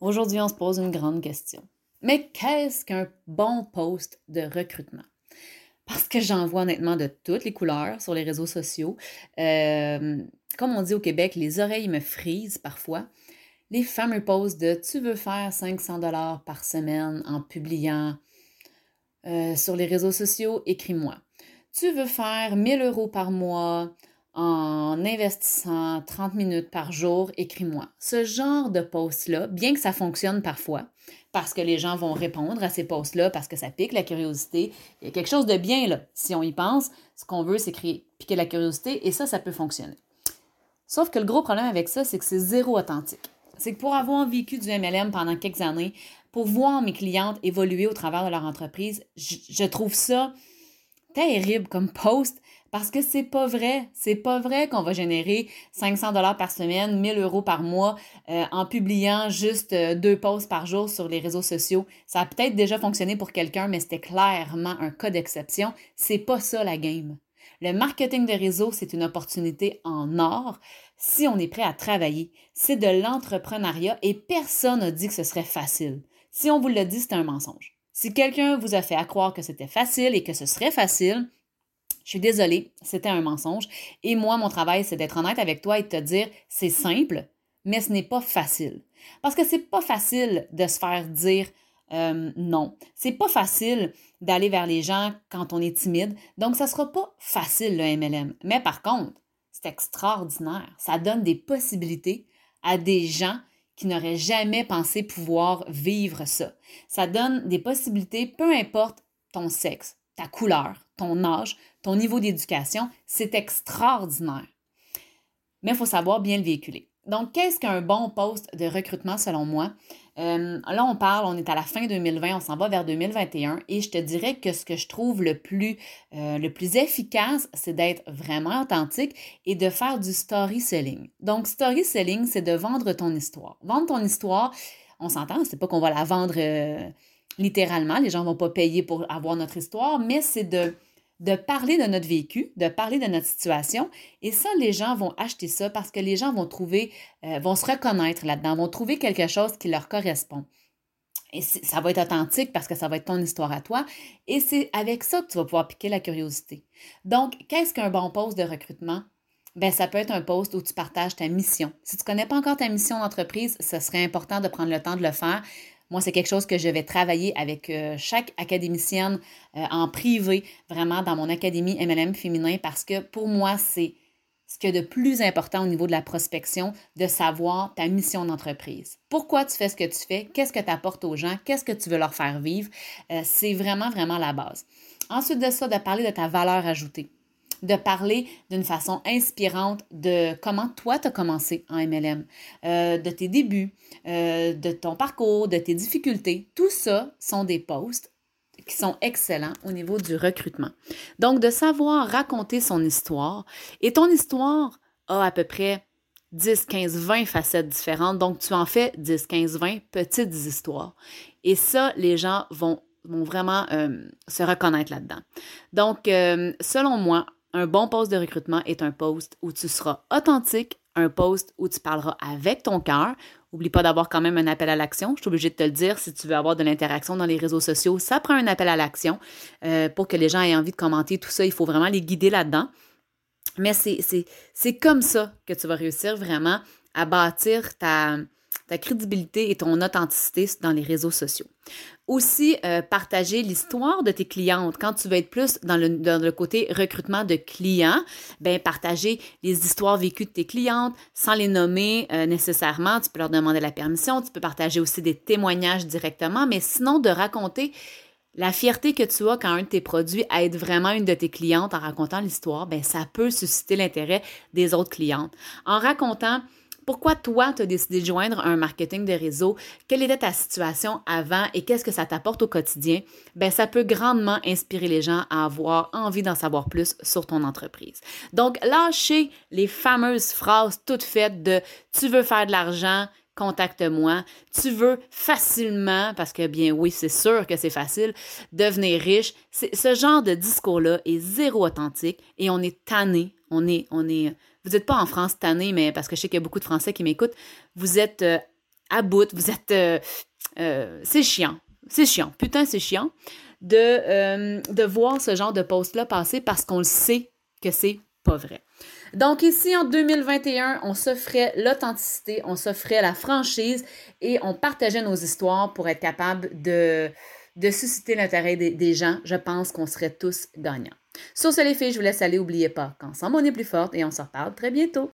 Aujourd'hui, on se pose une grande question. Mais qu'est-ce qu'un bon poste de recrutement? Parce que j'en vois honnêtement de toutes les couleurs sur les réseaux sociaux. Euh, comme on dit au Québec, les oreilles me frisent parfois. Les fameux posts de tu veux faire 500 dollars par semaine en publiant euh, sur les réseaux sociaux, écris-moi. Tu veux faire 1000 euros par mois? En investissant 30 minutes par jour, écris-moi. Ce genre de post-là, bien que ça fonctionne parfois, parce que les gens vont répondre à ces posts-là, parce que ça pique la curiosité, il y a quelque chose de bien là. Si on y pense, ce qu'on veut, c'est piquer la curiosité, et ça, ça peut fonctionner. Sauf que le gros problème avec ça, c'est que c'est zéro authentique. C'est que pour avoir vécu du MLM pendant quelques années, pour voir mes clientes évoluer au travers de leur entreprise, je trouve ça terrible comme post parce que c'est pas vrai. C'est pas vrai qu'on va générer 500 dollars par semaine, 1000 euros par mois euh, en publiant juste euh, deux posts par jour sur les réseaux sociaux. Ça a peut-être déjà fonctionné pour quelqu'un, mais c'était clairement un cas d'exception. C'est pas ça la game. Le marketing de réseau, c'est une opportunité en or si on est prêt à travailler. C'est de l'entrepreneuriat et personne n'a dit que ce serait facile. Si on vous l'a dit, c'est un mensonge. Si quelqu'un vous a fait croire que c'était facile et que ce serait facile, je suis désolée, c'était un mensonge. Et moi, mon travail, c'est d'être honnête avec toi et de te dire, c'est simple, mais ce n'est pas facile. Parce que c'est pas facile de se faire dire euh, non. C'est pas facile d'aller vers les gens quand on est timide. Donc, ça sera pas facile, le MLM. Mais par contre, c'est extraordinaire. Ça donne des possibilités à des gens qui n'auraient jamais pensé pouvoir vivre ça. Ça donne des possibilités, peu importe ton sexe, ta couleur, ton âge, ton niveau d'éducation, c'est extraordinaire. Mais il faut savoir bien le véhiculer. Donc, qu'est-ce qu'un bon poste de recrutement selon moi? Euh, là, on parle, on est à la fin 2020, on s'en va vers 2021 et je te dirais que ce que je trouve le plus, euh, efficace, c'est d'être vraiment authentique et de faire du story selling. Donc, story selling, c'est de vendre ton histoire. Vendre ton histoire, on s'entend, c'est pas qu'on va la vendre euh, littéralement, les gens vont pas payer pour avoir notre histoire, mais c'est de de parler de notre vécu, de parler de notre situation. Et ça, les gens vont acheter ça parce que les gens vont trouver, euh, vont se reconnaître là-dedans, vont trouver quelque chose qui leur correspond. Et ça va être authentique parce que ça va être ton histoire à toi. Et c'est avec ça que tu vas pouvoir piquer la curiosité. Donc, qu'est-ce qu'un bon poste de recrutement? Ben, ça peut être un poste où tu partages ta mission. Si tu ne connais pas encore ta mission d'entreprise, ce serait important de prendre le temps de le faire. Moi, c'est quelque chose que je vais travailler avec euh, chaque académicienne euh, en privé, vraiment dans mon académie MLM féminin, parce que pour moi, c'est ce qui est de plus important au niveau de la prospection, de savoir ta mission d'entreprise. Pourquoi tu fais ce que tu fais? Qu'est-ce que tu apportes aux gens? Qu'est-ce que tu veux leur faire vivre? Euh, c'est vraiment, vraiment la base. Ensuite de ça, de parler de ta valeur ajoutée de parler d'une façon inspirante de comment toi tu as commencé en MLM, euh, de tes débuts, euh, de ton parcours, de tes difficultés. Tout ça sont des posts qui sont excellents au niveau du recrutement. Donc, de savoir raconter son histoire. Et ton histoire a à peu près 10, 15, 20 facettes différentes. Donc, tu en fais 10, 15, 20 petites histoires. Et ça, les gens vont, vraiment euh, se reconnaître là-dedans. Donc, selon moi, un bon poste de recrutement est un poste où tu seras authentique, un poste où tu parleras avec ton cœur. Oublie pas d'avoir quand même un appel à l'action. Je suis obligée de te le dire, si tu veux avoir de l'interaction dans les réseaux sociaux, ça prend un appel à l'action euh, pour que les gens aient envie de commenter tout ça. Il faut vraiment les guider là-dedans. Mais c'est comme ça que tu vas réussir vraiment à bâtir ta, ta crédibilité et ton authenticité dans les réseaux sociaux. Aussi, euh, partager l'histoire de tes clientes. Quand tu veux être plus dans le, côté recrutement de clients, ben partager les histoires vécues de tes clientes sans les nommer euh, nécessairement. Tu peux leur demander la permission. Tu peux partager aussi des témoignages directement, mais sinon de raconter la fierté que tu as quand un de tes produits aide vraiment une de tes clientes en racontant l'histoire, ben ça peut susciter l'intérêt des autres clientes. En racontant pourquoi toi, tu as décidé de joindre un marketing de réseau? Quelle était ta situation avant et qu'est-ce que ça t'apporte au quotidien? Ben, ça peut grandement inspirer les gens à avoir envie d'en savoir plus sur ton entreprise. Donc, lâchez les fameuses phrases toutes faites de tu veux faire de l'argent, contacte-moi. Tu veux facilement, parce que bien oui, c'est sûr que c'est facile, devenir riche. Ce genre de discours-là est zéro authentique et on est tanné, on est, on est vous n'êtes pas en France tanné, mais parce que je sais qu'il y a beaucoup de Français qui m'écoutent, vous êtes euh, à bout, vous êtes... c'est chiant. C'est chiant. Putain, c'est chiant de, de voir ce genre de post-là passer parce qu'on le sait que c'est pas vrai. Donc ici, en 2021, on s'offrait l'authenticité, on s'offrait la franchise et on partageait nos histoires pour être capable de, de susciter l'intérêt des, gens. Je pense qu'on serait tous gagnants. Sur ce, les filles, je vous laisse aller. N'oubliez pas qu'ensemble, on est plus forte et on se reparle très bientôt.